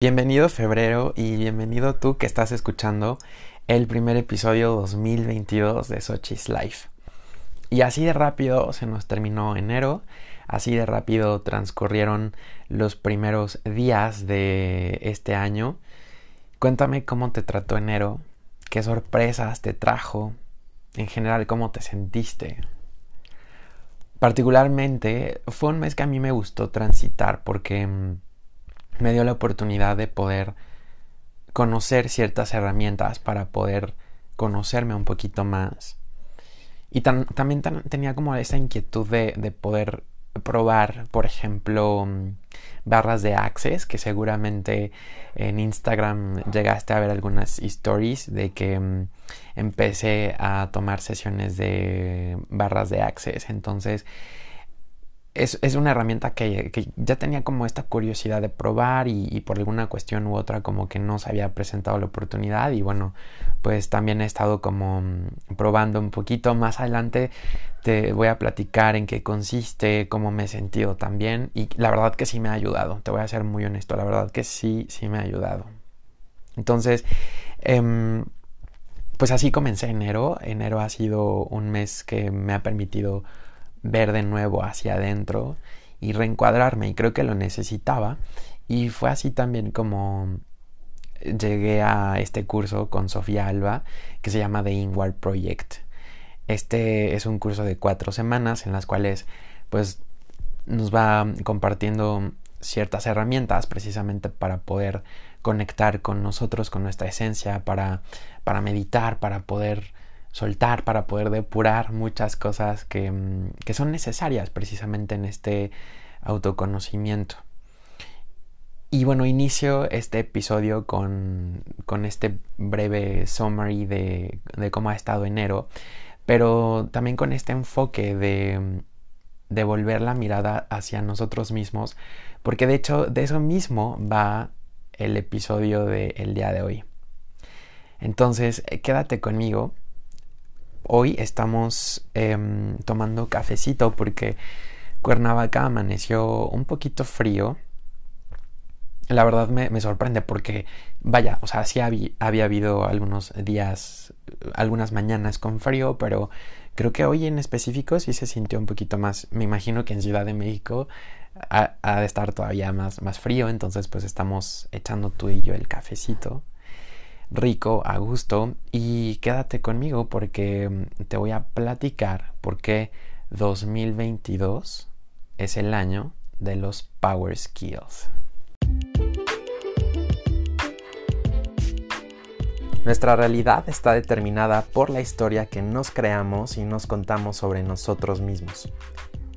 Bienvenido febrero y bienvenido tú que estás escuchando el primer episodio 2022 de Sochi's Life. Y así de rápido se nos terminó enero, así de rápido transcurrieron los primeros días de este año. Cuéntame cómo te trató enero, qué sorpresas te trajo, en general cómo te sentiste. Particularmente fue un mes que a mí me gustó transitar porque mm, me dio la oportunidad de poder conocer ciertas herramientas para poder conocerme un poquito más. Y también tenía como esa inquietud de, de, poder probar, por ejemplo, mm, barras de Access, que seguramente en Instagram llegaste a ver algunas stories de que mm, empecé a tomar sesiones de barras de Access. Entonces, es, una herramienta que, ya tenía como esta curiosidad de probar y, por alguna cuestión u otra como que no se había presentado la oportunidad y bueno pues también he estado como mm, probando un poquito más adelante. Te voy a platicar en qué consiste cómo me he sentido también y la verdad que sí me ha ayudado te voy a ser muy honesto la verdad que sí sí me ha ayudado. Entonces em, pues así comencé enero. Enero ha sido un mes que me ha permitido ver de nuevo hacia adentro y reencuadrarme y creo que lo necesitaba y fue así también como llegué a este curso con Sofía Alba que se llama The Inward Project. Este es un curso de cuatro semanas en las cuales pues nos va compartiendo ciertas herramientas precisamente para poder conectar con nosotros, con nuestra esencia, para, para meditar, para poder soltar, para poder depurar muchas cosas que, mm, que son necesarias precisamente en este autoconocimiento. Y bueno, inicio este episodio con, con este breve summary de, de, cómo ha estado enero, pero también con este enfoque de, de volver la mirada hacia nosotros mismos, porque de hecho de eso mismo va el episodio del día de hoy. Entonces, quédate conmigo Hoy estamos em, tomando cafecito porque Cuernavaca amaneció un poquito frío. La verdad me, sorprende porque, vaya, o sea, sí había, habido algunos días, algunas mañanas con frío, pero creo que hoy en específico sí se sintió un poquito más. Me imagino que en Ciudad de México ha, ha de estar todavía más, más frío, entonces pues estamos echando tú y yo el cafecito rico, a gusto y quédate conmigo porque mm, te voy a platicar por qué 2022 es el año de los Power Skills. Nuestra realidad está determinada por la historia que nos creamos y nos contamos sobre nosotros mismos.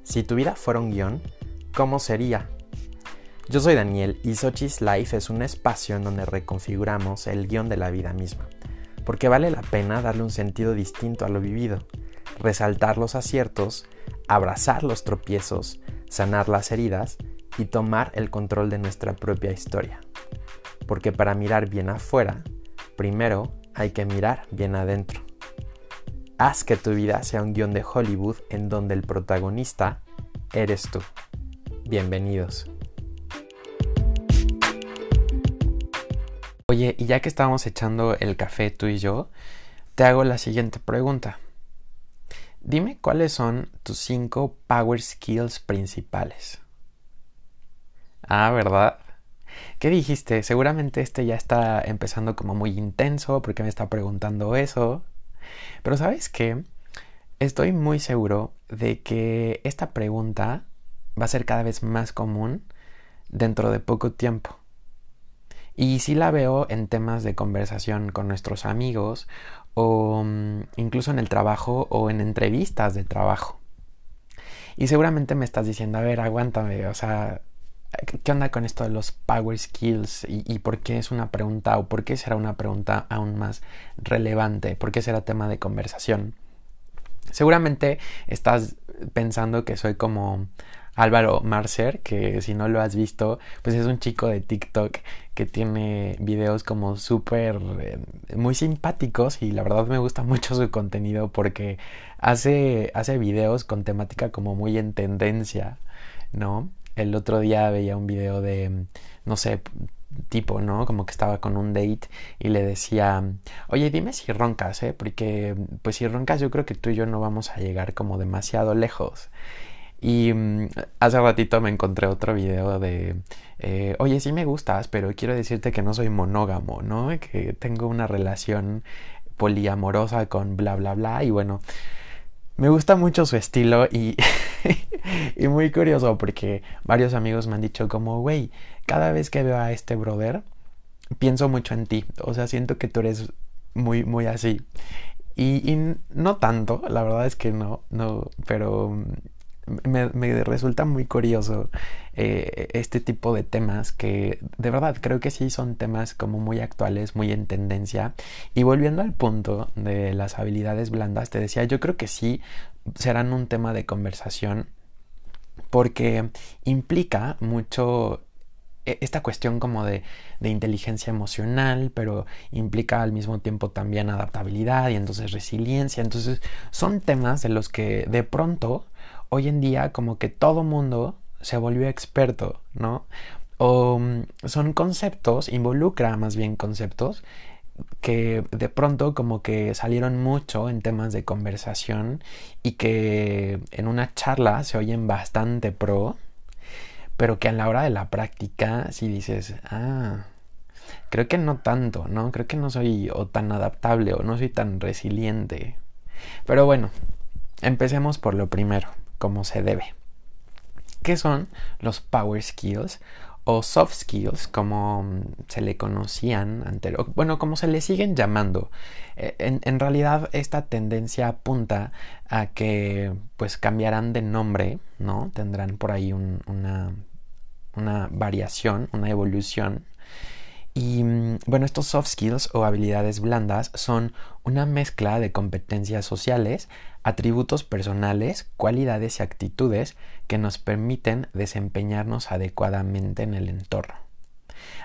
Si tu vida fuera un guion, ¿cómo sería? Yo soy Daniel y Sochi's Life es un espacio en donde reconfiguramos el guion de la vida misma, porque vale la pena darle un sentido distinto a lo vivido, resaltar los aciertos, abrazar los tropiezos, sanar las heridas y tomar el control de nuestra propia historia. Porque para mirar bien afuera, primero hay que mirar bien adentro. Haz que tu vida sea un guion de Hollywood en donde el protagonista eres tú. Bienvenidos. Oye, y ya que estábamos echando el café tú y yo, te hago la siguiente pregunta. Dime cuáles son tus cinco power skills principales. Ah, ¿verdad? ¿Qué dijiste? Seguramente este ya está empezando como muy intenso porque me está preguntando eso. Pero sabes qué? Estoy muy seguro de que esta pregunta va a ser cada vez más común dentro de poco tiempo. Y sí la veo en temas de conversación con nuestros amigos o mm, incluso en el trabajo o en entrevistas de trabajo. Y seguramente me estás diciendo, a ver, aguántame, o sea, ¿qué onda con esto de los power skills? ¿Y, ¿Y, por qué es una pregunta o por qué será una pregunta aún más relevante? ¿Por qué será tema de conversación? Seguramente estás pensando que soy como Álvaro Marcer, que si no lo has visto, pues es un chico de TikTok que tiene videos como súper eh, muy simpáticos y la verdad me gusta mucho su contenido porque hace, hace videos con temática como muy en tendencia, ¿no? El otro día veía un video de, no sé, tipo, ¿no? Como que estaba con un date y le decía, oye, dime si roncas, ¿eh? Porque pues si roncas yo creo que tú y yo no vamos a llegar como demasiado lejos. Y mm, hace ratito me encontré otro video de, eh, oye, sí me gustas, pero quiero decirte que no soy monógamo, ¿no? Que tengo una relación poliamorosa con bla, bla, bla. Y bueno, me gusta mucho su estilo y, y muy curioso porque varios amigos me han dicho como, güey, cada vez que veo a este brother, pienso mucho en ti. O sea, siento que tú eres muy, muy así. Y, y no tanto, la verdad es que no, no, pero me, resulta muy curioso eh, este tipo de temas que de verdad creo que sí son temas como muy actuales, muy en tendencia. Y volviendo al punto de las habilidades blandas, te decía, yo creo que sí serán un tema de conversación porque implica mucho e, esta cuestión como de, de, inteligencia emocional, pero implica al mismo tiempo también adaptabilidad y entonces resiliencia. Entonces son temas de los que de pronto hoy en día como que todo mundo se volvió experto, ¿no? O mm, son conceptos, involucra más bien conceptos que de pronto como que salieron mucho en temas de conversación y que en una charla se oyen bastante pro, pero que a la hora de la práctica si dices, ah, creo que no tanto, ¿no? Creo que no soy o tan adaptable o no soy tan resiliente. Pero bueno, empecemos por lo primero como se debe. ¿Qué son los power skills o soft skills como mm, se le conocían anterior, bueno, como se le siguen llamando. Eh, en, realidad esta tendencia apunta a que pues cambiarán de nombre, ¿no? Tendrán por ahí una variación, una evolución. Y mm, bueno, estos soft skills o habilidades blandas son una mezcla de competencias sociales atributos personales, cualidades y actitudes que nos permiten desempeñarnos adecuadamente en el entorno.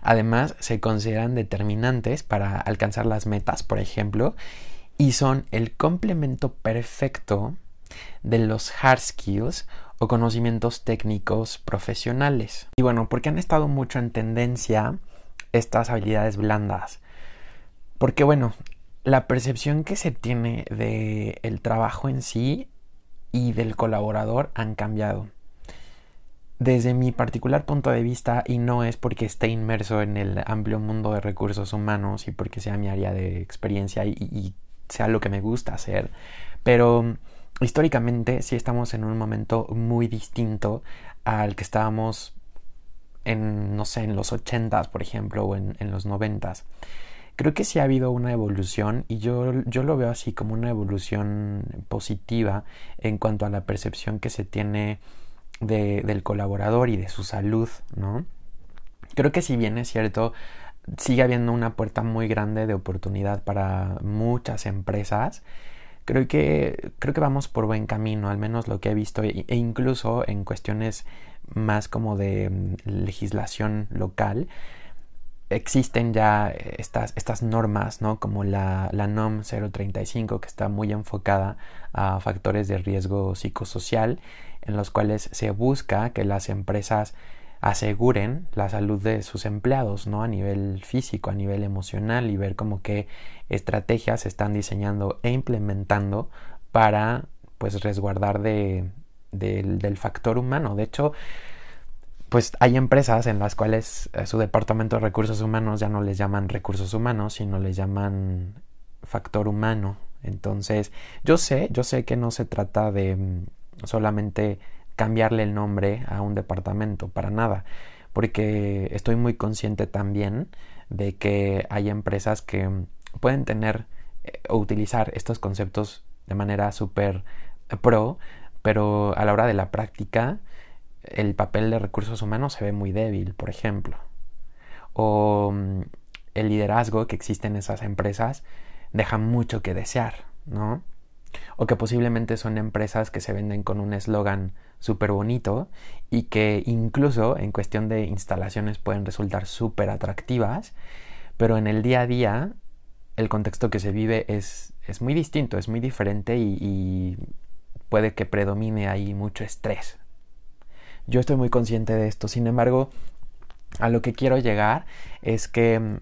Además, se consideran determinantes para alcanzar las metas, por ejemplo, y son el complemento perfecto de los hard skills o conocimientos técnicos profesionales. Y bueno, porque han estado mucho en tendencia estas habilidades blandas? Porque bueno, la percepción que se tiene del el trabajo en sí y del colaborador han cambiado. Desde mi particular punto de vista, y no es porque esté inmerso en el amplio mundo de recursos humanos y porque sea mi área de experiencia y, y sea lo que me gusta hacer, pero históricamente sí estamos en un momento muy distinto al que estábamos en, no sé, en los ochentas, por ejemplo, o en, en los noventas creo que sí ha habido una evolución y yo, yo lo veo así como una evolución positiva en cuanto a la percepción que se tiene de, del colaborador y de su salud, ¿no? Creo que si bien es cierto, sigue habiendo una puerta muy grande de oportunidad para muchas empresas. Creo que, creo que vamos por buen camino, al menos lo que he visto, e, e incluso en cuestiones más como de mm, legislación local existen ya estas, estas normas, ¿no? Como la, la NOM 035, que está muy enfocada a factores de riesgo psicosocial, en los cuales se busca que las empresas aseguren la salud de sus empleados, ¿no? A nivel físico, a nivel emocional y ver cómo qué estrategias se están diseñando e implementando para, pues, resguardar de, del factor humano. De hecho, pues hay empresas en las cuales eh, su departamento de recursos humanos ya no les llaman recursos humanos, sino les llaman factor humano. Entonces, yo sé, yo sé que no se trata de mm, solamente cambiarle el nombre a un departamento, para nada, porque estoy muy consciente también de que hay empresas que mm, pueden tener eh, o utilizar estos conceptos de manera súper pro, pero a la hora de la práctica el papel de recursos humanos se ve muy débil, por ejemplo. O mm, el liderazgo que existe en esas empresas deja mucho que desear, ¿no? O que posiblemente son empresas que se venden con un eslogan súper bonito y que incluso en cuestión de instalaciones pueden resultar súper atractivas, pero en el día a día el contexto que se vive es, es muy distinto, es muy diferente y, y puede que predomine ahí mucho estrés, yo estoy muy consciente de esto. Sin embargo, a lo que quiero llegar es que mm,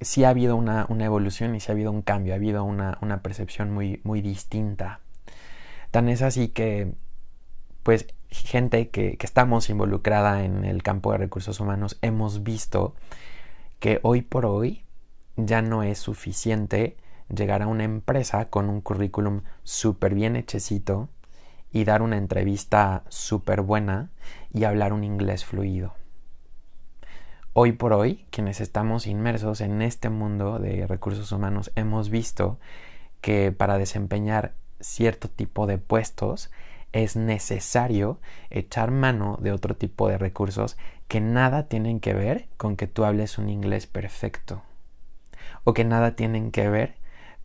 sí ha habido una, evolución y sí ha habido un cambio, ha habido una, percepción muy, muy distinta. Tan es así que, pues, gente que, que estamos involucrada en el campo de recursos humanos hemos visto que hoy por hoy ya no es suficiente llegar a una empresa con un currículum súper bien hechecito y dar una entrevista súper buena y hablar un inglés fluido. Hoy por hoy, quienes estamos inmersos en este mundo de recursos humanos, hemos visto que para desempeñar cierto tipo de puestos es necesario echar mano de otro tipo de recursos que nada tienen que ver con que tú hables un inglés perfecto o que nada tienen que ver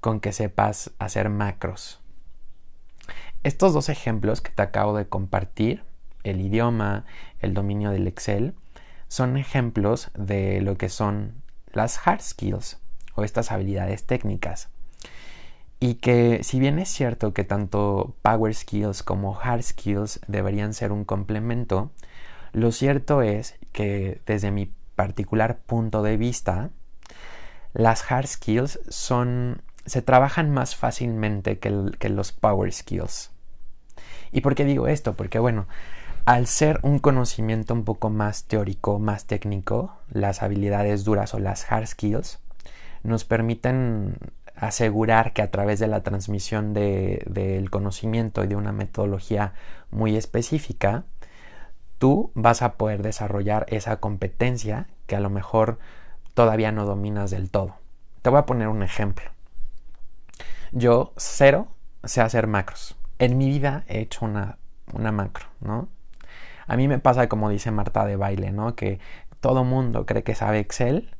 con que sepas hacer macros. Estos dos ejemplos que te acabo de compartir, el idioma, el dominio del Excel, son ejemplos de lo que son las hard skills o estas habilidades técnicas. Y que si bien es cierto que tanto power skills como hard skills deberían ser un complemento, lo cierto es que desde mi particular punto de vista, las hard skills son se trabajan más fácilmente que, los power skills. ¿Y por qué digo esto? Porque bueno, al ser un conocimiento un poco más teórico, más técnico, las habilidades duras o las hard skills nos permiten asegurar que a través de la transmisión del conocimiento y de una metodología muy específica, tú vas a poder desarrollar esa competencia que a lo mejor todavía no dominas del todo. Te voy a poner un ejemplo. Yo cero sé hacer macros. En mi vida he hecho una, una macro, ¿no? A mí me pasa como dice Marta de baile, ¿no? Que todo mundo cree que sabe Excel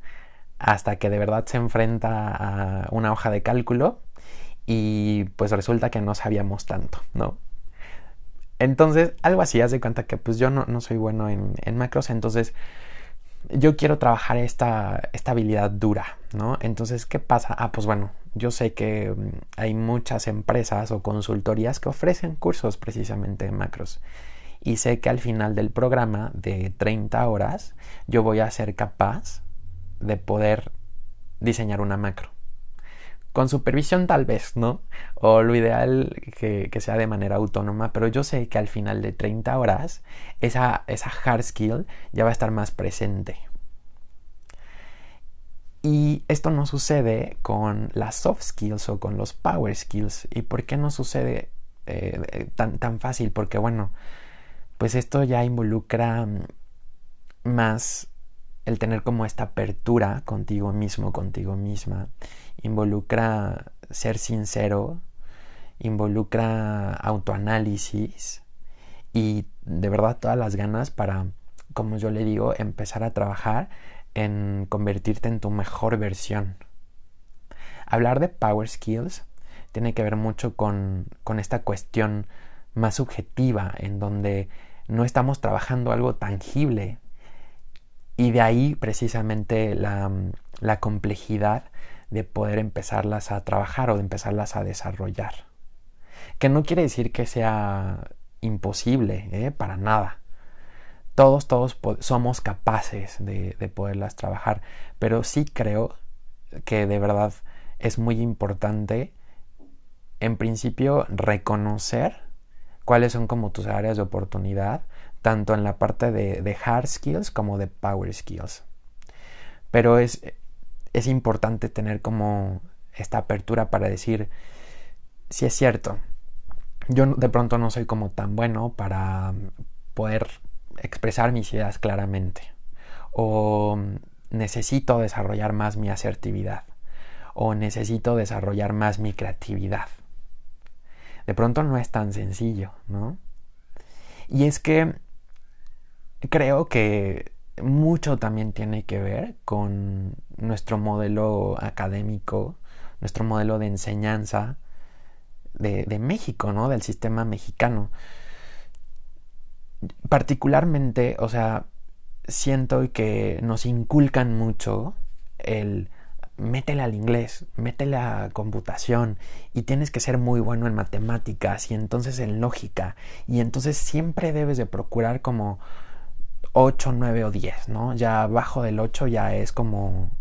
hasta que de verdad se enfrenta a una hoja de cálculo y pues resulta que no sabíamos tanto, ¿no? Entonces, algo así, haz de cuenta que pues yo no, soy bueno en, en, macros, entonces yo quiero trabajar esta, esta habilidad dura, ¿no? Entonces, ¿qué pasa? Ah, pues bueno, yo sé que mm, hay muchas empresas o consultorías que ofrecen cursos precisamente de macros y sé que al final del programa de 30 horas yo voy a ser capaz de poder diseñar una macro. Con supervisión tal vez, ¿no? O lo ideal que, sea de manera autónoma, pero yo sé que al final de 30 horas esa, esa hard skill ya va a estar más presente. Y esto no sucede con las soft skills o con los power skills. ¿Y por qué no sucede eh, tan, tan fácil? Porque bueno, pues esto ya involucra mm, más el tener como esta apertura contigo mismo, contigo misma, involucra ser sincero, involucra autoanálisis y de verdad todas las ganas para, como yo le digo, empezar a trabajar en convertirte en tu mejor versión. Hablar de power skills tiene que ver mucho con, con esta cuestión más subjetiva, en donde no estamos trabajando algo tangible. Y de ahí precisamente la, la complejidad de poder empezarlas a trabajar o de empezarlas a desarrollar. Que no quiere decir que sea imposible, ¿eh? para nada. Todos, todos somos capaces de, de poderlas trabajar, pero sí creo que de verdad es muy importante, en principio, reconocer cuáles son como tus áreas de oportunidad, tanto en la parte de, hard skills como de power skills. Pero es, es importante tener como esta apertura para decir, si es cierto, yo de pronto no soy como tan bueno para poder expresar mis ideas claramente. O necesito desarrollar más mi asertividad. O necesito desarrollar más mi creatividad de pronto no es tan sencillo, ¿no? Y es que creo que mucho también tiene que ver con nuestro modelo académico, nuestro modelo de enseñanza de, México, ¿no? Del sistema mexicano. Particularmente, o sea, siento que nos inculcan mucho el métele al inglés, métele a computación y tienes que ser muy bueno en matemáticas y entonces en lógica y entonces siempre debes de procurar como 8, 9 o 10, ¿no? Ya abajo del 8 ya es como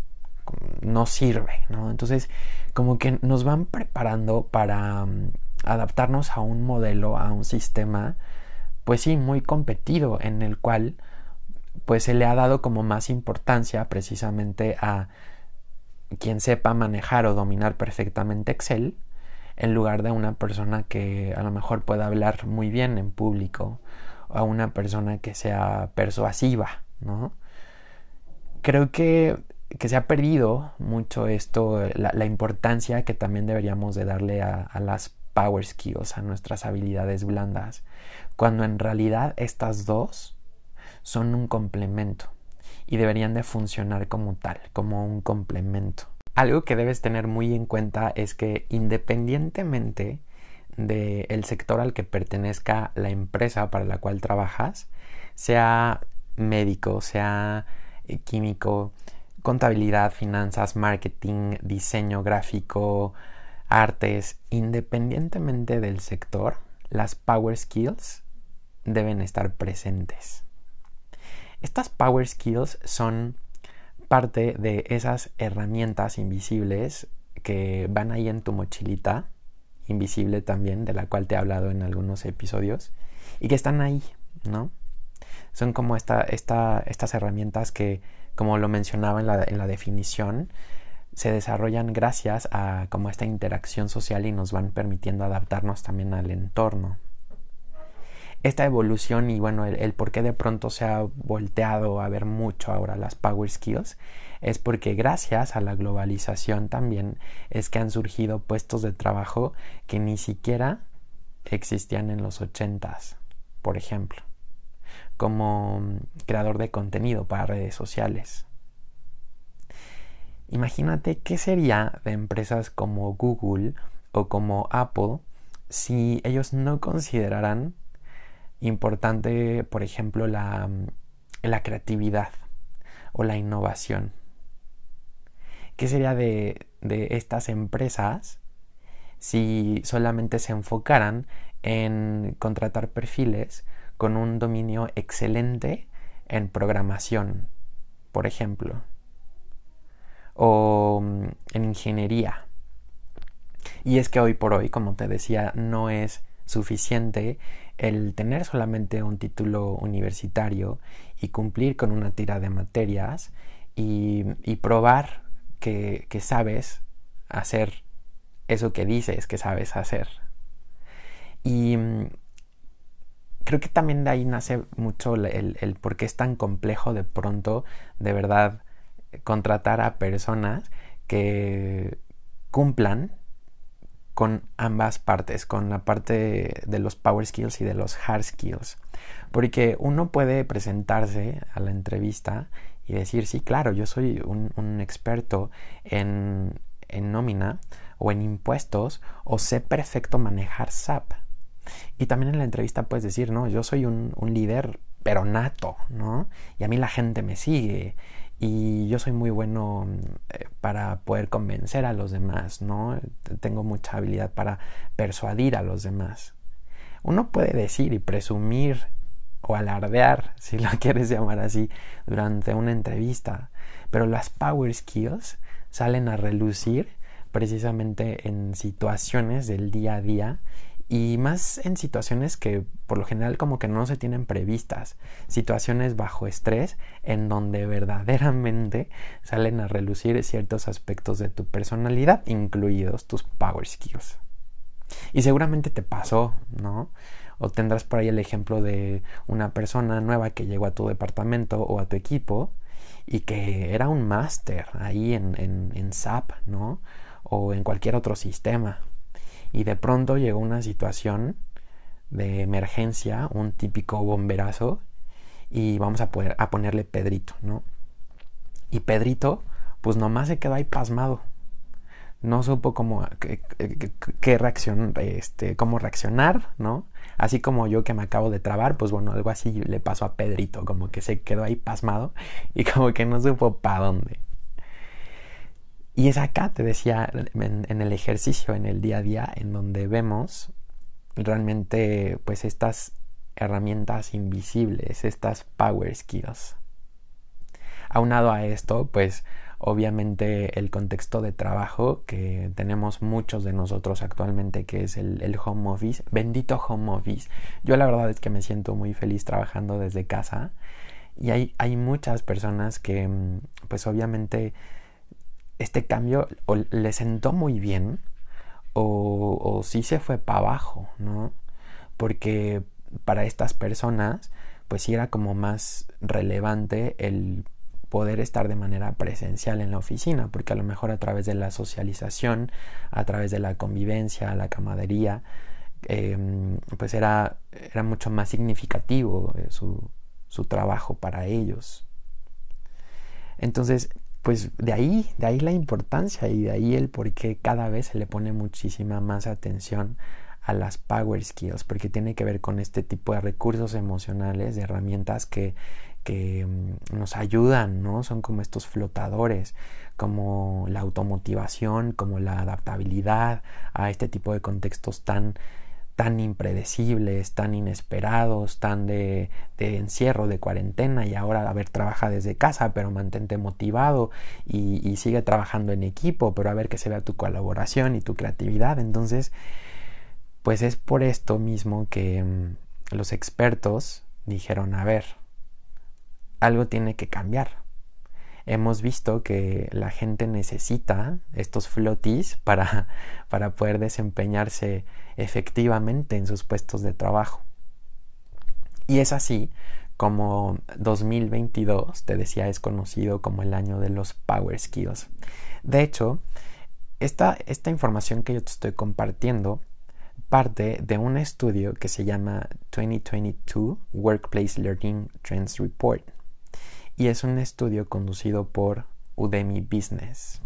no sirve, ¿no? Entonces, como que nos van preparando para mm, adaptarnos a un modelo, a un sistema, pues sí, muy competido, en el cual pues se le ha dado como más importancia precisamente a quien sepa manejar o dominar perfectamente Excel, en lugar de una persona que a lo mejor pueda hablar muy bien en público, a una persona que sea persuasiva, ¿no? Creo que, que se ha perdido mucho esto, la, importancia que también deberíamos de darle a, a las power skills, a nuestras habilidades blandas, cuando en realidad estas dos son un complemento y deberían de funcionar como tal, como un complemento. Algo que debes tener muy en cuenta es que independientemente del sector al que pertenezca la empresa para la cual trabajas, sea médico, sea eh, químico, contabilidad, finanzas, marketing, diseño gráfico, artes, independientemente del sector, las power skills deben estar presentes. Estas power skills son parte de esas herramientas invisibles que van ahí en tu mochilita, invisible también, de la cual te he hablado en algunos episodios, y que están ahí, ¿no? Son como esta, estas herramientas que, como lo mencionaba en la, en la definición, se desarrollan gracias a como esta interacción social y nos van permitiendo adaptarnos también al entorno, esta evolución y bueno, el, por qué de pronto se ha volteado a ver mucho ahora las Power Skills es porque gracias a la globalización también es que han surgido puestos de trabajo que ni siquiera existían en los ochentas, por ejemplo, como mm, creador de contenido para redes sociales. Imagínate qué sería de empresas como Google o como Apple si ellos no consideraran importante, por ejemplo, la, la creatividad o la innovación. ¿Qué sería de, estas empresas si solamente se enfocaran en contratar perfiles con un dominio excelente en programación, por ejemplo, o mm, en ingeniería. Y es que hoy por hoy, como te decía, no es suficiente el tener solamente un título universitario y cumplir con una tira de materias y, probar que, sabes hacer eso que dices que sabes hacer. Y mm, creo que también de ahí nace mucho el, el, por qué es tan complejo de pronto, de verdad, contratar a personas que cumplan con ambas partes, con la parte de los power skills y de los hard skills. Porque uno puede presentarse a la entrevista y decir, sí, claro, yo soy un, experto en, en nómina o en impuestos o sé perfecto manejar SAP. Y también en la entrevista puedes decir, no, yo soy un, un líder pero nato, ¿no? Y a mí la gente me sigue y yo soy muy bueno eh, para poder convencer a los demás, ¿no? Tengo mucha habilidad para persuadir a los demás. Uno puede decir y presumir o alardear, si lo quieres llamar así, durante una entrevista, pero las power skills salen a relucir precisamente en situaciones del día a día y más en situaciones que por lo general como que no se tienen previstas, situaciones bajo estrés en donde verdaderamente salen a relucir ciertos aspectos de tu personalidad, incluidos tus power skills. Y seguramente te pasó, ¿no? O tendrás por ahí el ejemplo de una persona nueva que llegó a tu departamento o a tu equipo y que era un máster ahí en, en, en SAP, ¿no? O en cualquier otro sistema y de pronto llegó una situación de emergencia, un típico bomberazo y vamos a, poder, a ponerle Pedrito, ¿no? Y Pedrito pues nomás se quedó ahí pasmado. No supo cómo qué, este, cómo reaccionar, ¿no? Así como yo que me acabo de trabar, pues bueno, algo así le pasó a Pedrito, como que se quedó ahí pasmado y como que no supo para dónde. Y es acá, te decía, en, el ejercicio, en el día a día, en donde vemos realmente pues estas herramientas invisibles, estas power skills. Aunado a esto, pues obviamente el contexto de trabajo que tenemos muchos de nosotros actualmente, que es el, home office, bendito home office. Yo la verdad es que me siento muy feliz trabajando desde casa y hay, hay muchas personas que mm, pues obviamente este cambio o le sentó muy bien o, o sí se fue para abajo, ¿no? Porque para estas personas pues sí era como más relevante el poder estar de manera presencial en la oficina, porque a lo mejor a través de la socialización, a través de la convivencia, la camadería, em, pues era, era mucho más significativo eh, su, su trabajo para ellos. Entonces, pues de ahí, de ahí la importancia y de ahí el por qué cada vez se le pone muchísima más atención a las power skills, porque tiene que ver con este tipo de recursos emocionales, de herramientas que, que mm, nos ayudan, ¿no? Son como estos flotadores, como la automotivación, como la adaptabilidad a este tipo de contextos tan tan impredecibles, tan inesperados, tan de, encierro, de cuarentena y ahora a ver trabaja desde casa, pero mantente motivado y, y, sigue trabajando en equipo, pero a ver que se vea tu colaboración y tu creatividad. Entonces, pues es por esto mismo que mm, los expertos dijeron, a ver, algo tiene que cambiar. Hemos visto que la gente necesita estos flotis para, para poder desempeñarse efectivamente en sus puestos de trabajo. Y es así como 2022, te decía, es conocido como el año de los Power Skills. De hecho, esta, esta información que yo te estoy compartiendo parte de un estudio que se llama 2022 Workplace Learning Trends Report y es un estudio conducido por Udemy Business.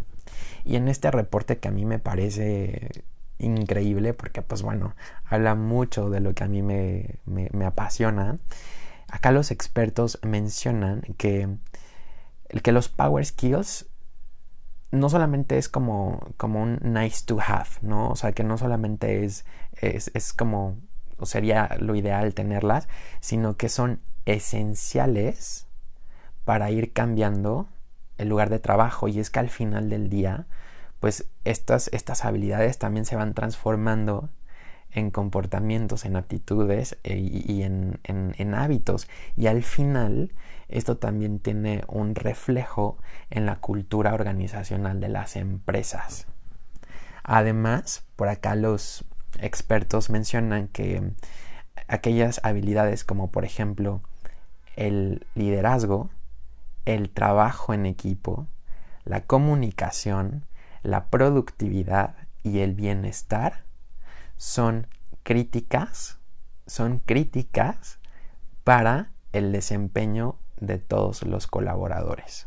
Y en este reporte que a mí me parece increíble porque pues bueno, habla mucho de lo que a mí me, me, apasiona, acá los expertos mencionan que, que los power skills no solamente es como, como un nice to have, ¿no? O sea, que no solamente es, es, es como, sería lo ideal tenerlas, sino que son esenciales para ir cambiando el lugar de trabajo y es que al final del día pues estas, estas habilidades también se van transformando en comportamientos, en actitudes e, y en, en, hábitos. Y al final esto también tiene un reflejo en la cultura organizacional de las empresas. Además, por acá los expertos mencionan que aquellas habilidades como por ejemplo el liderazgo el trabajo en equipo, la comunicación, la productividad y el bienestar son críticas, son críticas para el desempeño de todos los colaboradores.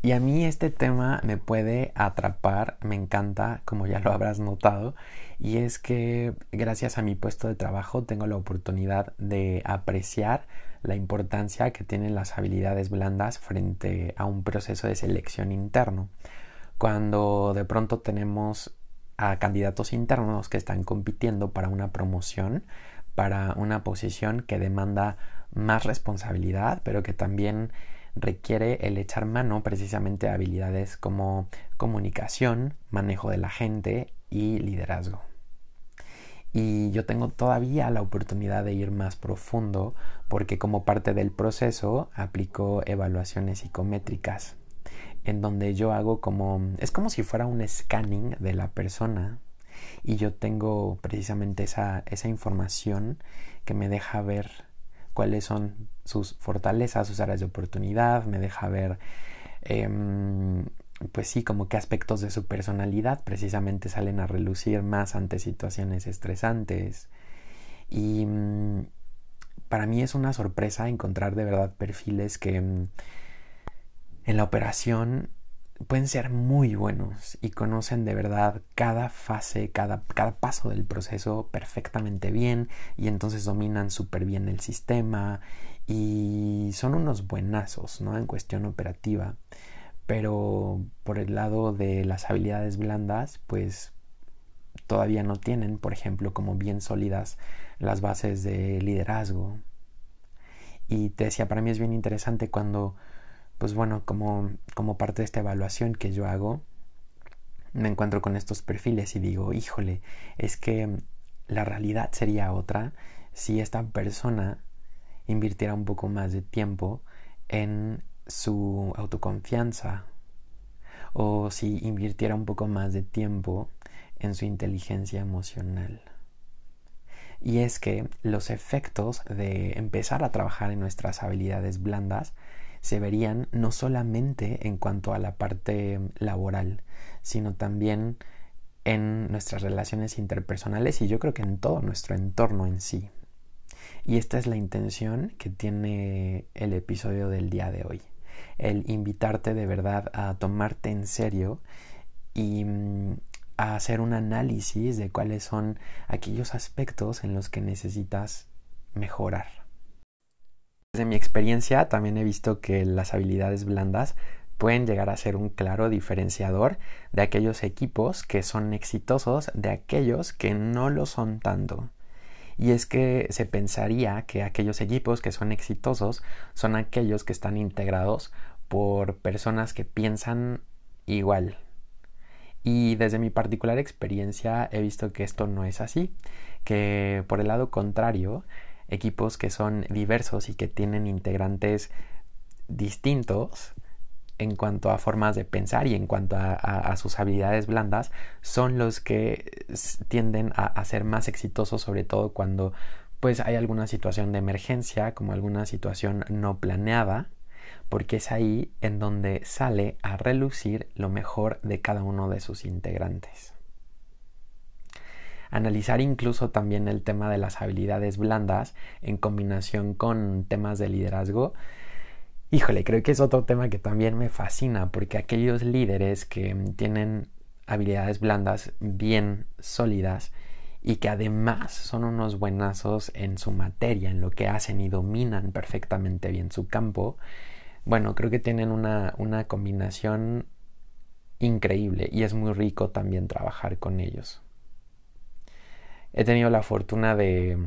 Y a mí este tema me puede atrapar, me encanta, como ya lo habrás notado, y es que gracias a mi puesto de trabajo tengo la oportunidad de apreciar la importancia que tienen las habilidades blandas frente a un proceso de selección interno. Cuando de pronto tenemos a candidatos internos que están compitiendo para una promoción, para una posición que demanda más responsabilidad, pero que también requiere el echar mano precisamente a habilidades como comunicación, manejo de la gente y liderazgo y yo tengo todavía la oportunidad de ir más profundo porque como parte del proceso aplico evaluaciones psicométricas en donde yo hago como es como si fuera un scanning de la persona y yo tengo precisamente esa, esa información que me deja ver cuáles son sus fortalezas, sus áreas de oportunidad, me deja ver em, pues sí, como que aspectos de su personalidad precisamente salen a relucir más ante situaciones estresantes. Y mm, para mí es una sorpresa encontrar de verdad perfiles que mm, en la operación pueden ser muy buenos y conocen de verdad cada fase, cada, cada paso del proceso perfectamente bien y entonces dominan súper bien el sistema y son unos buenazos, ¿no? En cuestión operativa pero por el lado de las habilidades blandas, pues todavía no tienen, por ejemplo, como bien sólidas las bases de liderazgo. Y te decía, para mí es bien interesante cuando, pues bueno, como, como parte de esta evaluación que yo hago, me encuentro con estos perfiles y digo, híjole, es que la realidad sería otra si esta persona invirtiera un poco más de tiempo en su autoconfianza o si invirtiera un poco más de tiempo en su inteligencia emocional. Y es que los efectos de empezar a trabajar en nuestras habilidades blandas se verían no solamente en cuanto a la parte laboral, sino también en nuestras relaciones interpersonales y yo creo que en todo nuestro entorno en sí. Y esta es la intención que tiene el episodio del día de hoy. El invitarte de verdad a tomarte en serio y mm, a hacer un análisis de cuáles son aquellos aspectos en los que necesitas mejorar. Desde mi experiencia también he visto que las habilidades blandas pueden llegar a ser un claro diferenciador de aquellos equipos que son exitosos de aquellos que no lo son tanto. Y es que se pensaría que aquellos equipos que son exitosos son aquellos que están integrados por personas que piensan igual. Y desde mi particular experiencia he visto que esto no es así, que por el lado contrario, equipos que son diversos y que tienen integrantes distintos en cuanto a formas de pensar y en cuanto a, sus habilidades blandas son los que tienden a, ser más exitosos sobre todo cuando pues hay alguna situación de emergencia como alguna situación no planeada porque es ahí en donde sale a relucir lo mejor de cada uno de sus integrantes. Analizar incluso también el tema de las habilidades blandas en combinación con temas de liderazgo Híjole, creo que es otro tema que también me fascina porque aquellos líderes que tienen habilidades blandas bien sólidas y que además son unos buenazos en su materia, en lo que hacen y dominan perfectamente bien su campo, bueno, creo que tienen una, una combinación increíble y es muy rico también trabajar con ellos. He tenido la fortuna de,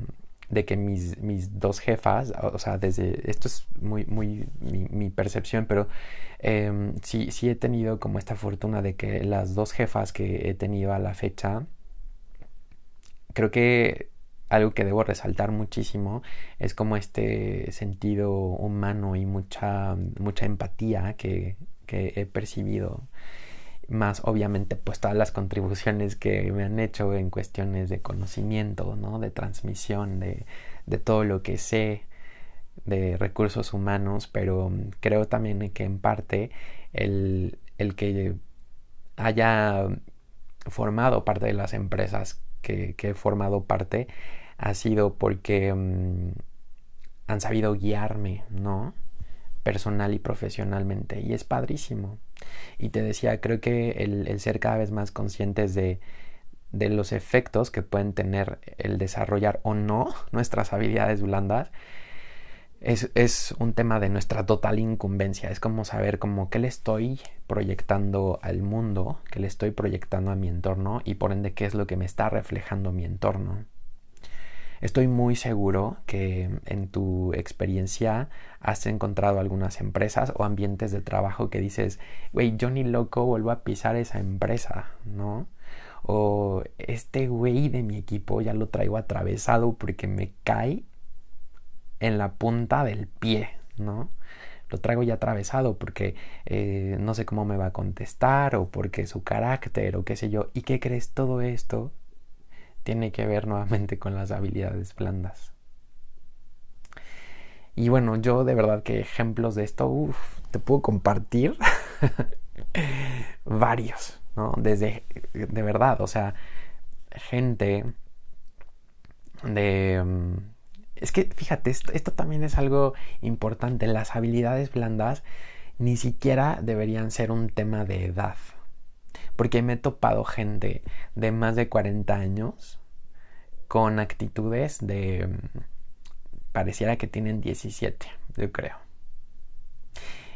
de que mis, mis dos jefas, o sea, desde, esto es muy, muy mi, percepción, pero em, sí, sí he tenido como esta fortuna de que las dos jefas que he tenido a la fecha, creo que algo que debo resaltar muchísimo es como este sentido humano y mucha, mucha empatía que, que he percibido más obviamente pues todas las contribuciones que me han hecho en cuestiones de conocimiento, ¿no? de transmisión, de, de todo lo que sé de recursos humanos, pero mm, creo también que en parte el, el que haya formado parte de las empresas que, que he formado parte ha sido porque mm, han sabido guiarme, ¿no? personal y profesionalmente y es padrísimo. Y te decía, creo que el, ser cada vez más conscientes de, de los efectos que pueden tener el desarrollar o no nuestras habilidades blandas es, es, un tema de nuestra total incumbencia. Es como saber como qué le estoy proyectando al mundo, qué le estoy proyectando a mi entorno y por ende qué es lo que me está reflejando mi entorno. Estoy muy seguro que en tu experiencia has encontrado algunas empresas o ambientes de trabajo que dices, güey, yo ni loco vuelvo a pisar esa empresa, ¿no? O este güey de mi equipo ya lo traigo atravesado porque me cae en la punta del pie, ¿no? Lo traigo ya atravesado porque eh, no sé cómo me va a contestar o porque su carácter o qué sé yo. ¿Y qué crees? Todo esto tiene que ver nuevamente con las habilidades blandas. Y bueno, yo de verdad que ejemplos de esto, te puedo compartir varios, ¿no? Desde, de verdad, o sea, gente de... Mm, es que, fíjate, esto, esto también es algo importante. Las habilidades blandas ni siquiera deberían ser un tema de edad. Porque me he topado gente de más de 40 años con actitudes de... Mm, pareciera que tienen 17, yo creo.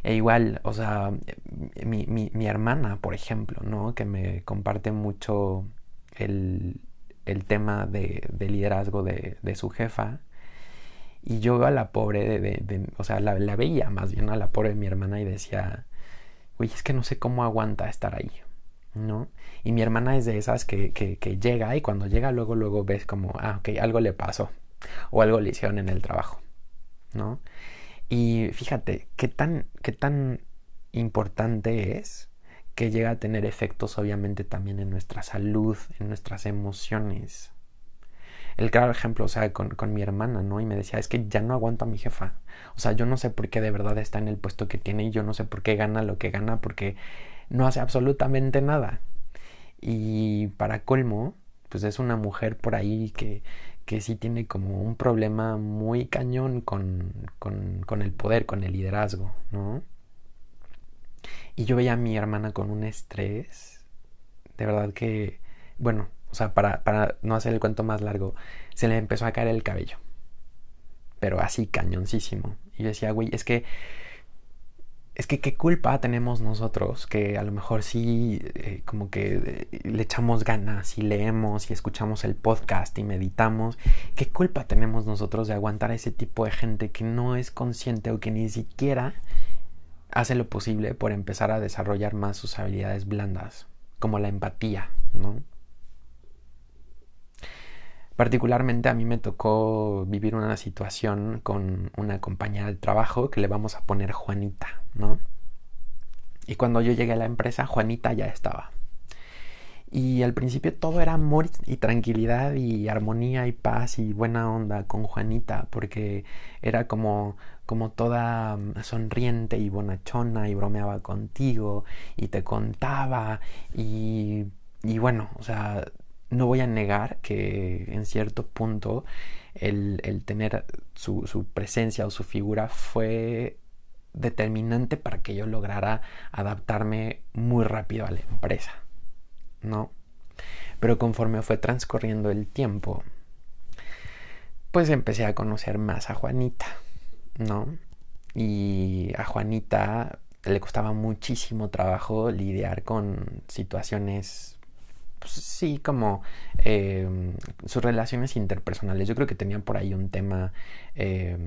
E igual, o sea, mi, mi, mi, hermana, por ejemplo, ¿no? Que me comparte mucho el, el tema de, de liderazgo de, de, su jefa. Y yo a la pobre, de, o sea, la, la, veía más bien a la pobre de mi hermana y decía, güey, es que no sé cómo aguanta estar ahí, ¿no? Y mi hermana es de esas que, que, llega y cuando llega luego, luego ves como, ah, ok, algo le pasó o algo le hicieron en el trabajo, ¿no? Y fíjate, qué tan, qué tan importante es que llega a tener efectos obviamente también en nuestra salud, en nuestras emociones. El claro ejemplo, o sea, con, con, mi hermana, ¿no? Y me decía, es que ya no aguanto a mi jefa. O sea, yo no sé por qué de verdad está en el puesto que tiene y yo no sé por qué gana lo que gana porque no hace absolutamente nada. Y para colmo, pues es una mujer por ahí que, que sí tiene como un problema muy cañón con, con, con el poder, con el liderazgo, ¿no? Y yo veía a mi hermana con un estrés, de verdad que, bueno, o sea, para, para no hacer el cuento más largo, se le empezó a caer el cabello. Pero así, cañoncísimo. Y decía, güey, es que es que qué culpa tenemos nosotros que a lo mejor sí eh, como que eh, le echamos ganas y leemos y escuchamos el podcast y meditamos, qué culpa tenemos nosotros de aguantar a ese tipo de gente que no es consciente o que ni siquiera hace lo posible por empezar a desarrollar más sus habilidades blandas, como la empatía, ¿no? Particularmente a mí me tocó vivir una situación con una compañera de trabajo que le vamos a poner Juanita, ¿no? Y cuando yo llegué a la empresa, Juanita ya estaba. Y al principio todo era amor y tranquilidad y armonía y paz y buena onda con Juanita, porque era como, como toda mm, sonriente y bonachona y bromeaba contigo y te contaba y, y bueno, o sea, no voy a negar que en cierto punto el, el tener su, su presencia o su figura fue determinante para que yo lograra adaptarme muy rápido a la empresa. ¿no? Pero conforme fue transcurriendo el tiempo, pues empecé a conocer más a Juanita, ¿no? Y a Juanita le costaba muchísimo trabajo lidiar con situaciones, pues sí, como eh, sus relaciones interpersonales. Yo creo que tenía por ahí un tema eh,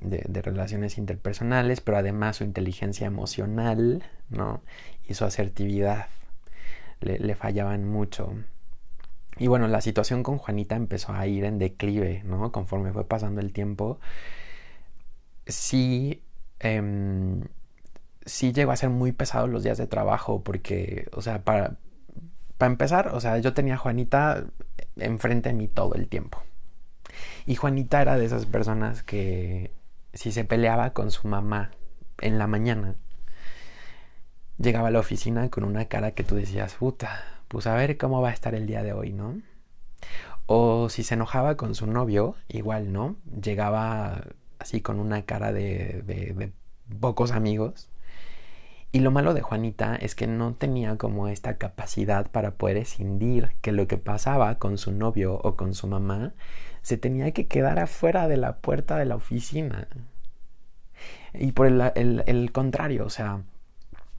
de, relaciones interpersonales, pero además su inteligencia emocional, ¿no? Y su asertividad le, fallaban mucho. Y bueno, la situación con Juanita empezó a ir en declive, ¿no? Conforme fue pasando el tiempo. Sí, eh, sí llegó a ser muy pesado los días de trabajo porque, o sea, para, para empezar, o sea, yo tenía a Juanita enfrente de mí todo el tiempo. Y Juanita era de esas personas que si se peleaba con su mamá en la mañana, llegaba a la oficina con una cara que tú decías, puta, pues a ver cómo va a estar el día de hoy, ¿no? O si se enojaba con su novio, igual, ¿no? Llegaba así con una cara de, de, de pocos amigos. Y lo malo de Juanita es que no tenía como esta capacidad para poder escindir que lo que pasaba con su novio o con su mamá se tenía que quedar afuera de la puerta de la oficina. Y por el, contrario, o sea,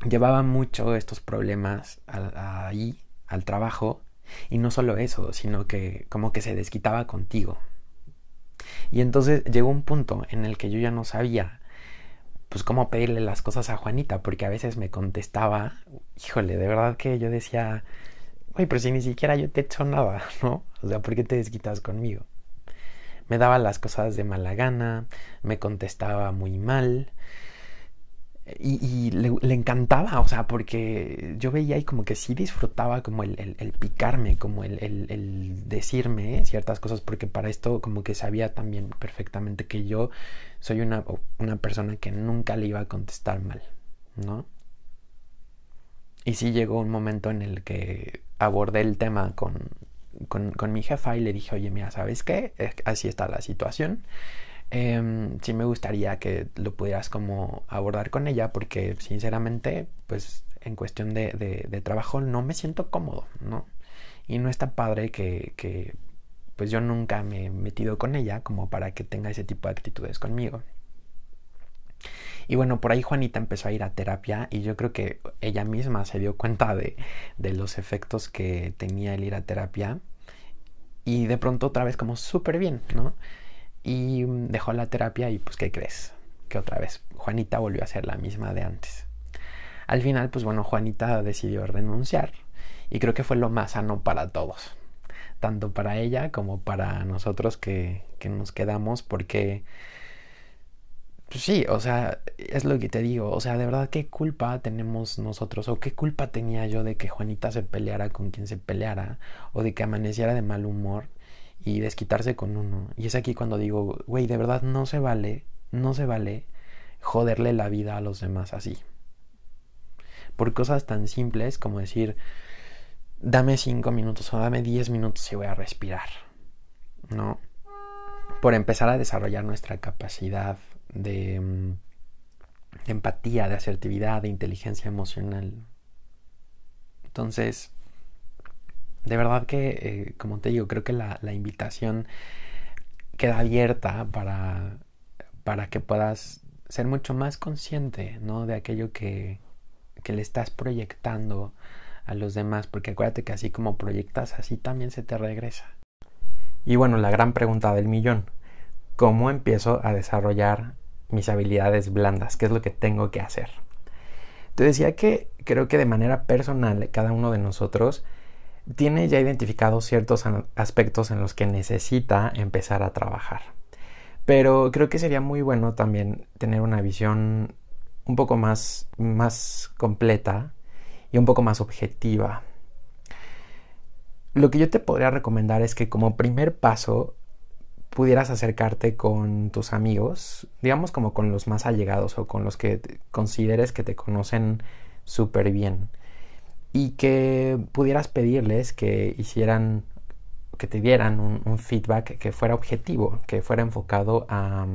llevaba mucho estos problemas ahí, al trabajo, y no solo eso, sino que como que se desquitaba contigo. Y entonces llegó un punto en el que yo ya no sabía pues cómo pedirle las cosas a Juanita, porque a veces me contestaba, híjole, de verdad que yo decía, oye, pero si ni siquiera yo te he hecho nada, ¿no? O sea, ¿por qué te desquitas conmigo? Me daba las cosas de mala gana, me contestaba muy mal, y, le, encantaba, o sea, porque yo veía y como que sí disfrutaba como el, el, picarme, como el, el, decirme ciertas cosas, porque para esto como que sabía también perfectamente que yo soy una, una persona que nunca le iba a contestar mal, ¿no? Y sí llegó un momento en el que abordé el tema con, con, con mi jefa y le dije, oye, mira, ¿sabes qué? Así está la situación eh, sí me gustaría que lo pudieras como abordar con ella porque sinceramente pues en cuestión de, de, de, trabajo no me siento cómodo, ¿no? Y no está padre que, que pues yo nunca me he metido con ella como para que tenga ese tipo de actitudes conmigo. Y bueno, por ahí Juanita empezó a ir a terapia y yo creo que ella misma se dio cuenta de, de los efectos que tenía el ir a terapia. Y de pronto otra vez como súper bien, ¿no? Y dejó la terapia y pues, ¿qué crees? Que otra vez Juanita volvió a ser la misma de antes. Al final, pues bueno, Juanita decidió renunciar y creo que fue lo más sano para todos, tanto para ella como para nosotros que, que nos quedamos, porque pues sí, o sea, es lo que te digo, o sea, de verdad, ¿qué culpa tenemos nosotros o qué culpa tenía yo de que Juanita se peleara con quien se peleara o de que amaneciera de mal humor y desquitarse con uno? Y es aquí cuando digo, güey, de verdad no se vale, no se vale joderle la vida a los demás así por cosas tan simples como decir, dame cinco minutos o dame diez minutos y voy a respirar, ¿no? Por empezar a desarrollar nuestra capacidad de, mm, empatía, de asertividad, de inteligencia emocional. Entonces, de verdad que, eh, como te digo, creo que la, la invitación queda abierta para, para que puedas ser mucho más consciente, ¿no? De aquello que, que le estás proyectando a los demás, porque acuérdate que así como proyectas, así también se te regresa. Y bueno, la gran pregunta del millón, ¿cómo empiezo a desarrollar mis habilidades blandas? ¿Qué es lo que tengo que hacer? Te decía que creo que de manera personal cada uno de nosotros tiene ya identificados ciertos aspectos en los que necesita empezar a trabajar. Pero creo que sería muy bueno también tener una visión un poco más, más completa y un poco más objetiva. Lo que yo te podría recomendar es que como primer paso pudieras acercarte con tus amigos, digamos como con los más allegados o con los que consideres que te conocen súper bien y que pudieras pedirles que hicieran, que te dieran un, feedback que fuera objetivo, que fuera enfocado a,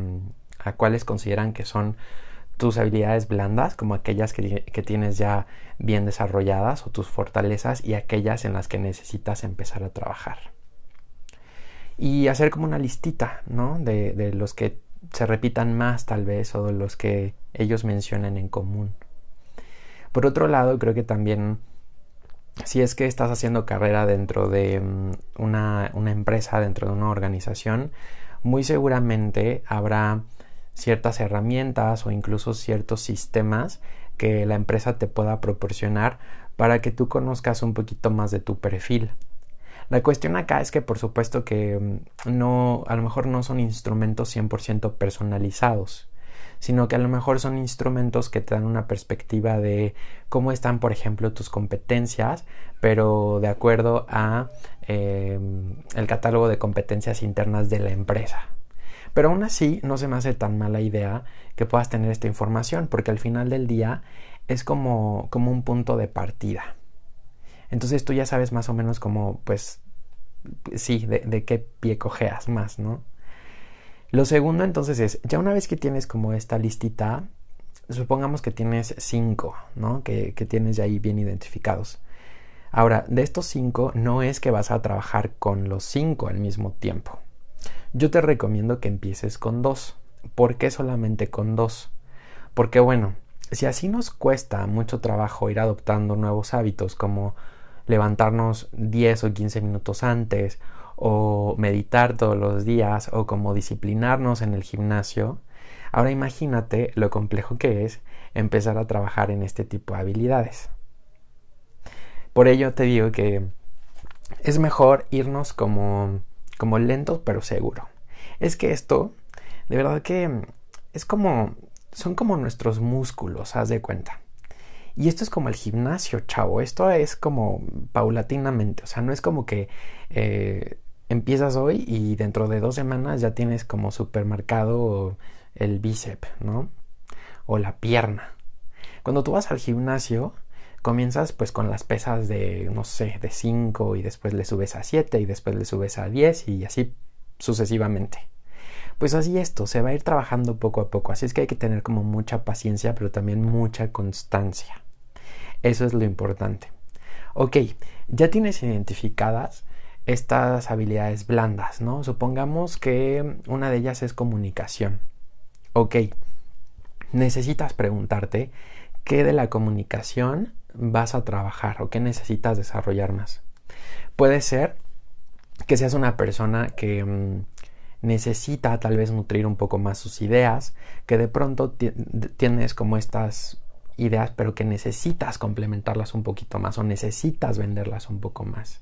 a cuáles consideran que son tus habilidades blandas, como aquellas que, tienes ya bien desarrolladas, o tus fortalezas, y aquellas en las que necesitas empezar a trabajar. Y hacer como una listita, ¿no? De, de los que se repitan más tal vez, o de los que ellos mencionan en común. Por otro lado, creo que también si es que estás haciendo carrera dentro de mm, una, empresa, dentro de una organización, muy seguramente habrá ciertas herramientas o incluso ciertos sistemas que la empresa te pueda proporcionar para que tú conozcas un poquito más de tu perfil. La cuestión acá es que por supuesto que mm, no, a lo mejor no son instrumentos 100% personalizados, sino que a lo mejor son instrumentos que te dan una perspectiva de cómo están, por ejemplo, tus competencias, pero de acuerdo a eh, el catálogo de competencias internas de la empresa. Pero aún así no se me hace tan mala idea que puedas tener esta información, porque al final del día es como, como un punto de partida. Entonces tú ya sabes más o menos como, pues, sí, de, de qué pie cojeas más, ¿no? Lo segundo entonces es, ya una vez que tienes como esta listita, supongamos que tienes cinco, ¿no? Que, que tienes ya ahí bien identificados. Ahora, de estos cinco, no es que vas a trabajar con los cinco al mismo tiempo. Yo te recomiendo que empieces con dos. ¿Por qué solamente con dos? Porque bueno, si así nos cuesta mucho trabajo ir adoptando nuevos hábitos como levantarnos 10 o 15 minutos antes o meditar todos los días o como disciplinarnos en el gimnasio, ahora imagínate lo complejo que es empezar a trabajar en este tipo de habilidades. Por ello te digo que es mejor irnos como como lento pero seguro. Es que esto, de verdad que es como, son como nuestros músculos, haz de cuenta. Y esto es como el gimnasio, chavo. Esto es como paulatinamente. O sea, no es como que eh, empiezas hoy y dentro de dos semanas ya tienes como supermercado el bíceps, ¿no? O la pierna. Cuando tú vas al gimnasio, comienzas pues con las pesas de, no sé, de 5 y después le subes a 7 y después le subes a 10 y así sucesivamente. Pues así esto, se va a ir trabajando poco a poco, así es que hay que tener como mucha paciencia, pero también mucha constancia. Eso es lo importante. Ok, ya tienes identificadas estas habilidades blandas, ¿no? Supongamos que una de ellas es comunicación. Ok, necesitas preguntarte qué de la comunicación vas a trabajar o qué necesitas desarrollar más. Puede ser que seas una persona que mm, necesita tal vez nutrir un poco más sus ideas, que de pronto tienes como estas ideas, pero que necesitas complementarlas un poquito más o necesitas venderlas un poco más.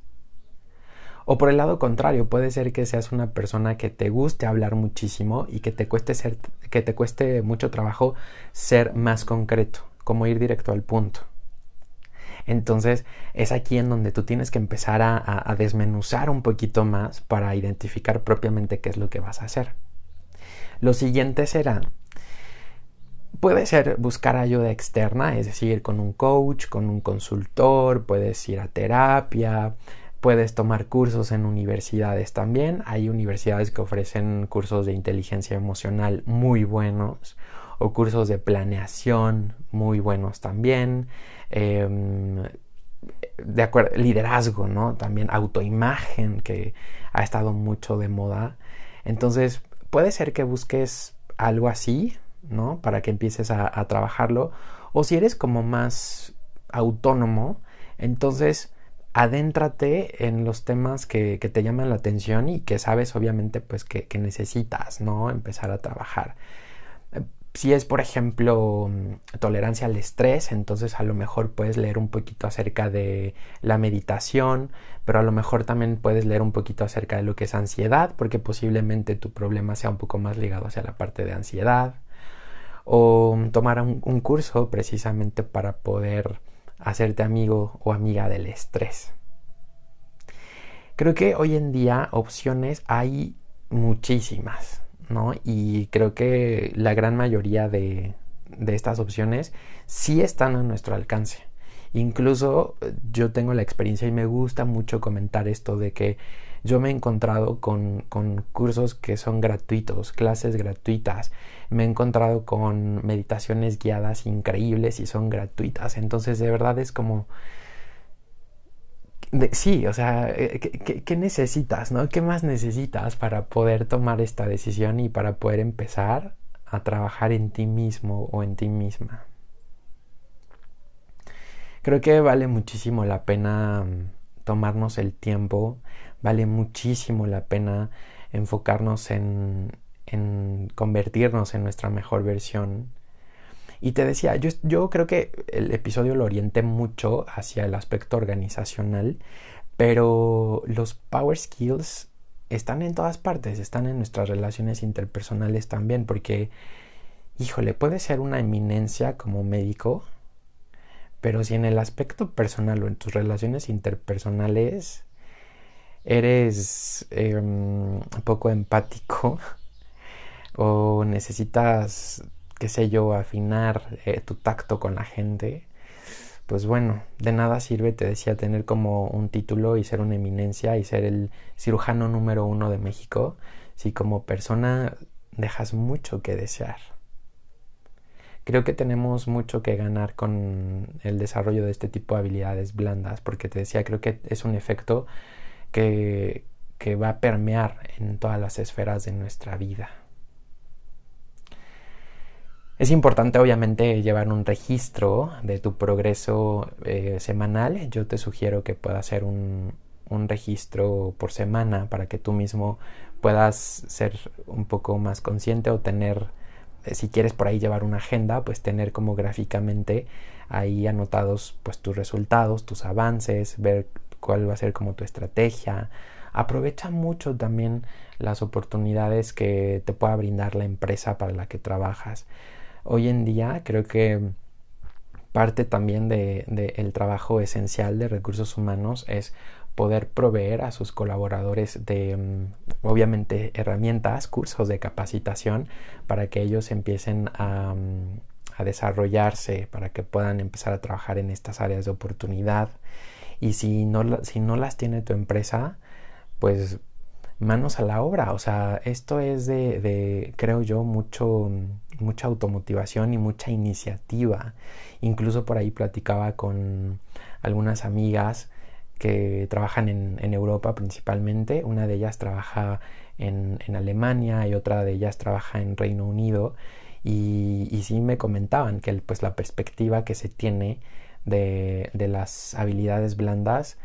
O por el lado contrario, puede ser que seas una persona que te guste hablar muchísimo y que te cueste ser, que te cueste mucho trabajo ser más concreto, como ir directo al punto. Entonces es aquí en donde tú tienes que empezar a, desmenuzar un poquito más para identificar propiamente qué es lo que vas a hacer. Lo siguiente será Puede ser buscar ayuda externa, es decir, con un coach, con un consultor, puedes ir a terapia, puedes tomar cursos en universidades también. Hay universidades que ofrecen cursos de inteligencia emocional muy buenos o cursos de planeación muy buenos también. Em, de acuerdo, liderazgo, ¿no? También autoimagen, que ha estado mucho de moda. Entonces, puede ser que busques algo así, ¿no? Para que empieces a, trabajarlo. O si eres como más autónomo, entonces adéntrate en los temas que, te llaman la atención y que sabes obviamente pues que, necesitas, ¿no? Empezar a trabajar. Si es, por ejemplo, mm, tolerancia al estrés, entonces a lo mejor puedes leer un poquito acerca de la meditación, pero a lo mejor también puedes leer un poquito acerca de lo que es ansiedad, porque posiblemente tu problema sea un poco más ligado hacia la parte de ansiedad. O tomar un curso precisamente para poder hacerte amigo o amiga del estrés. Creo que hoy en día opciones hay muchísimas. ¿no? Y creo que la gran mayoría de, de estas opciones sí están a nuestro alcance. Incluso eh, yo tengo la experiencia y me gusta mucho comentar esto de que yo me he encontrado con, con, cursos que son gratuitos, clases gratuitas. Me he encontrado con meditaciones guiadas increíbles y son gratuitas. Entonces de verdad es como sí, o sea, eh, ¿qué, necesitas, no? ¿Qué más necesitas para poder tomar esta decisión y para poder empezar a trabajar en ti mismo o en ti misma? Creo que vale muchísimo la pena mm, tomarnos el tiempo, vale muchísimo la pena enfocarnos en, en convertirnos en nuestra mejor versión. Y te decía, yo, yo creo que el episodio lo orienté mucho hacia el aspecto organizacional, pero los power skills están en todas partes, están en nuestras relaciones interpersonales también, porque, híjole, puede ser una eminencia como médico, pero si en el aspecto personal o en tus relaciones interpersonales eres em, poco empático o necesitas qué sé yo, afinar eh, tu tacto con la gente, pues bueno, de nada sirve, te decía, tener como un título y ser una eminencia y ser el cirujano número uno de México, si como persona dejas mucho que desear. Creo que tenemos mucho que ganar con el desarrollo de este tipo de habilidades blandas, porque te decía, creo que es un efecto que, va a permear en todas las esferas de nuestra vida. Es importante obviamente llevar un registro de tu progreso eh, semanal. Yo te sugiero que puedas hacer un, un registro por semana para que tú mismo puedas ser un poco más consciente o tener, eh, si quieres por ahí llevar una agenda, pues tener como gráficamente ahí anotados pues tus resultados, tus avances, ver cuál va a ser como tu estrategia. Aprovecha mucho también las oportunidades que te pueda brindar la empresa para la que trabajas hoy en día creo que parte también del de, el trabajo esencial de recursos humanos es poder proveer a sus colaboradores de mm, obviamente herramientas, cursos de capacitación para que ellos empiecen a, mm, a, desarrollarse, para que puedan empezar a trabajar en estas áreas de oportunidad. Y si no, si no las tiene tu empresa, pues manos a la obra. O sea, esto es de, de creo yo, mucho, mucha automotivación y mucha iniciativa. Incluso por ahí platicaba con algunas amigas que trabajan en, Europa principalmente. Una de ellas trabaja en, en, Alemania y otra de ellas trabaja en Reino Unido. Y, y sí me comentaban que pues la perspectiva que se tiene de, de las habilidades blandas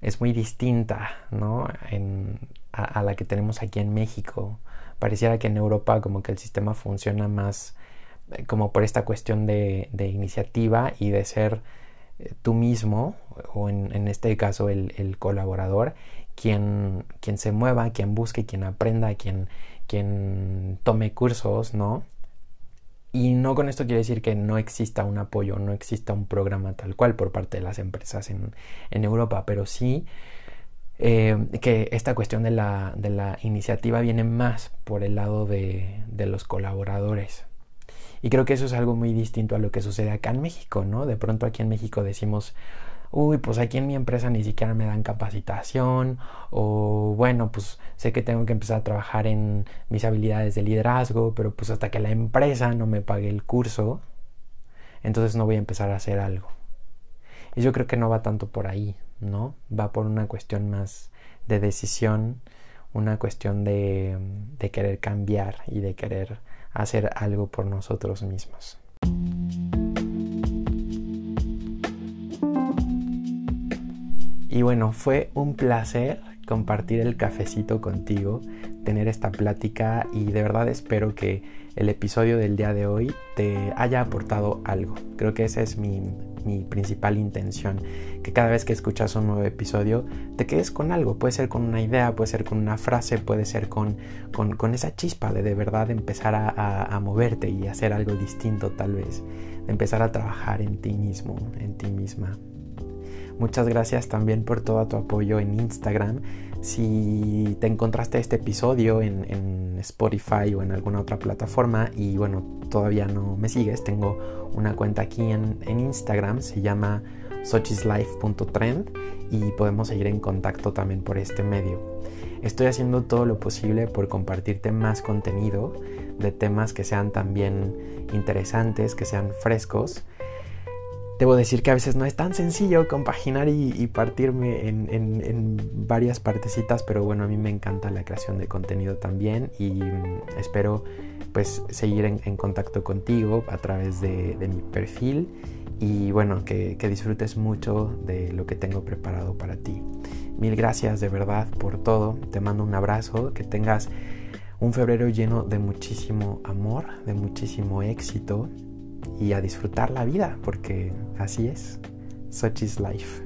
es muy distinta ¿no? En, a, la que tenemos aquí en México. Pareciera que en Europa como que el sistema funciona más eh, como por esta cuestión de, de iniciativa y de ser eh, tú mismo, o en, en este caso el, el, colaborador, quien, quien se mueva, quien busque, quien aprenda, quien, quien tome cursos, ¿no? Y no con esto quiero decir que no exista un apoyo, no exista un programa tal cual por parte de las empresas en, en Europa, pero sí eh, que esta cuestión de la, de la, iniciativa viene más por el lado de, de, los colaboradores. Y creo que eso es algo muy distinto a lo que sucede acá en México, ¿no? De pronto aquí en México decimos, uy, pues aquí en mi empresa ni siquiera me dan capacitación, o bueno, pues sé que tengo que empezar a trabajar en mis habilidades de liderazgo, pero pues hasta que la empresa no me pague el curso, entonces no voy a empezar a hacer algo. Y yo creo que no va tanto por ahí, ¿no? Va por una cuestión más de decisión, una cuestión de, de querer cambiar y de querer hacer algo por nosotros mismos. Y bueno, fue un placer compartir el cafecito contigo, tener esta plática y de verdad espero que el episodio del día de hoy te haya aportado algo. Creo que esa es mi, mi, principal intención, que cada vez que escuchas un nuevo episodio te quedes con algo, puede ser con una idea, puede ser con una frase, puede ser con, con, con esa chispa de de verdad empezar a, a, a moverte y hacer algo distinto tal vez, de empezar a trabajar en ti mismo, en ti misma. Muchas gracias también por todo tu apoyo en Instagram. Si te encontraste este episodio en, Spotify o en alguna otra plataforma y bueno, todavía no me sigues, tengo una cuenta aquí en, en Instagram, se llama sochislife.trend y podemos seguir en contacto también por este medio. Estoy haciendo todo lo posible por compartirte más contenido de temas que sean también interesantes, que sean frescos Debo decir que a veces no es tan sencillo compaginar y, partirme en, varias partecitas, pero bueno, a mí me encanta la creación de contenido también y mm, espero pues seguir en, contacto contigo a través de, mi perfil y bueno, que, que disfrutes mucho de lo que tengo preparado para ti. Mil gracias de verdad por todo, te mando un abrazo, que tengas un febrero lleno de muchísimo amor, de muchísimo éxito y a disfrutar la vida, porque así es. Such is life.